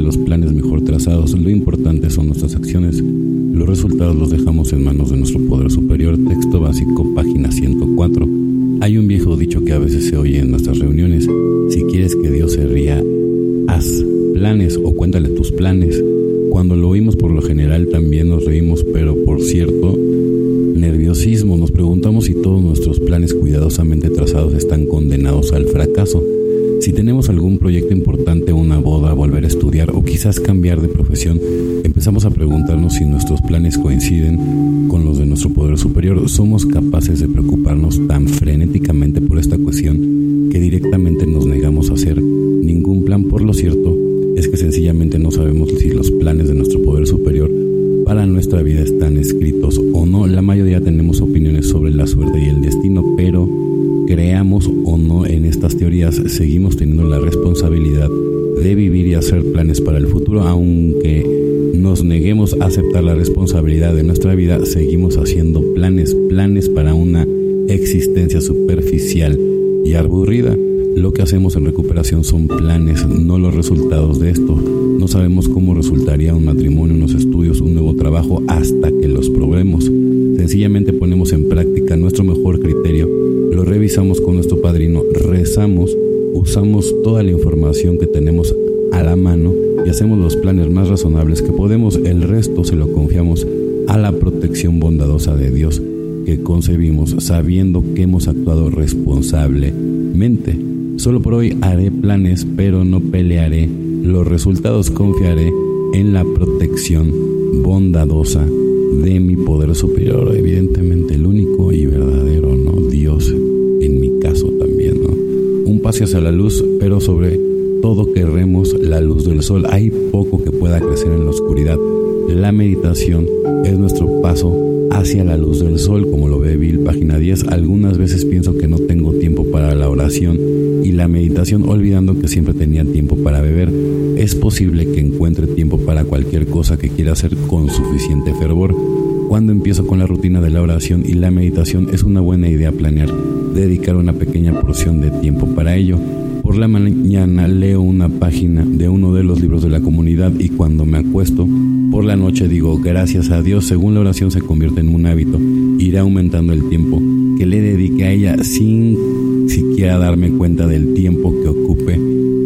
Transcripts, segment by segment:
los planes mejor trazados, lo importante son nuestras acciones. Los resultados los dejamos en manos de nuestro poder superior. Texto básico, página 104. Hay un viejo dicho que a veces se oye en nuestras reuniones. Si quieres que Dios se ría, haz planes o cuéntale tus planes. Cuando lo oímos por lo general también nos reímos, pero por cierto, nerviosismo, nos preguntamos si todos nuestros planes cuidadosamente trazados están condenados al fracaso. Si tenemos algún proyecto importante, una boda, volver a estudiar o quizás cambiar de profesión, empezamos a preguntarnos si nuestros planes coinciden con los de nuestro poder superior. Somos capaces de preocuparnos tan frenéticamente por esta cuestión que directamente nos negamos a hacer ningún plan. Por lo cierto, es que sencillamente no sabemos si los planes de nuestro poder superior para nuestra vida están escritos o no. La mayoría tenemos opiniones sobre la suerte y el destino, pero creamos o no en estas seguimos teniendo la responsabilidad de vivir y hacer planes para el futuro, aunque nos neguemos a aceptar la responsabilidad de nuestra vida, seguimos haciendo planes, planes para una existencia superficial y aburrida. Lo que hacemos en recuperación son planes, no los resultados de esto. No sabemos cómo resultaría un matrimonio, unos estudios, un nuevo trabajo hasta que los probemos. Sencillamente ponemos en práctica nuestro mejor la información que tenemos a la mano y hacemos los planes más razonables que podemos. El resto se lo confiamos a la protección bondadosa de Dios que concebimos sabiendo que hemos actuado responsablemente. Solo por hoy haré planes, pero no pelearé. Los resultados confiaré en la protección bondadosa de mi poder superior, evidentemente Hacia la luz, pero sobre todo querremos la luz del sol. Hay poco que pueda crecer en la oscuridad. La meditación es nuestro paso hacia la luz del sol, como lo ve Bill, página 10. Algunas veces pienso que no tengo tiempo para la oración y la meditación, olvidando que siempre tenía tiempo para beber. Es posible que encuentre tiempo para cualquier cosa que quiera hacer con suficiente fervor. Cuando empiezo con la rutina de la oración y la meditación, es una buena idea planear dedicar una pequeña porción de tiempo para ello. Por la mañana leo una página de uno de los libros de la comunidad y cuando me acuesto, por la noche digo gracias a Dios, según la oración se convierte en un hábito, irá aumentando el tiempo que le dedique a ella sin siquiera darme cuenta del tiempo que ocupe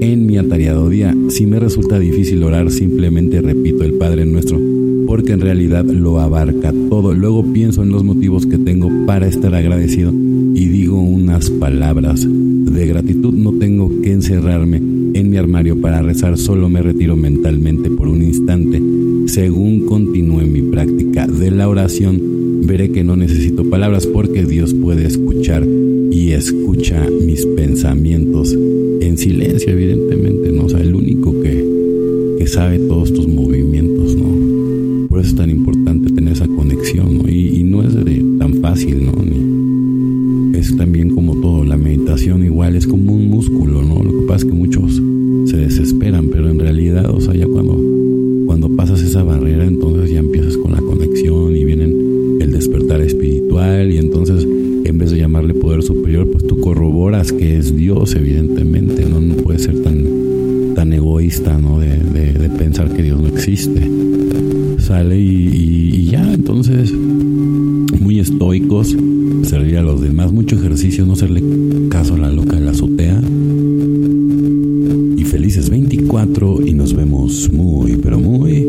en mi atareado día. Si me resulta difícil orar, simplemente repito el Padre Nuestro, porque en realidad lo abarca todo. Luego pienso en los motivos que tengo para estar agradecido y digo unas palabras de gratitud. No tengo que encerrarme en mi armario para rezar, solo me retiro mentalmente por un instante. Según continúe mi práctica de la oración, veré que no necesito palabras porque Dios puede escuchar y escucha mis pensamientos en silencio, evidentemente, ¿no? O sea, el único que, que sabe que muchos se desesperan, pero en realidad, o sea, ya cuando, cuando pasas esa barrera, entonces ya empiezas con la conexión y vienen el despertar espiritual y entonces en vez de llamarle poder superior, pues tú corroboras que es Dios, evidentemente, no, no puede ser tan, tan egoísta, ¿no? De, de, de pensar que Dios no existe. Sale y, y, y ya, entonces, muy estoicos, servir a los demás, mucho ejercicio, no hacerle caso a la loca Felices 24 y nos vemos muy, pero muy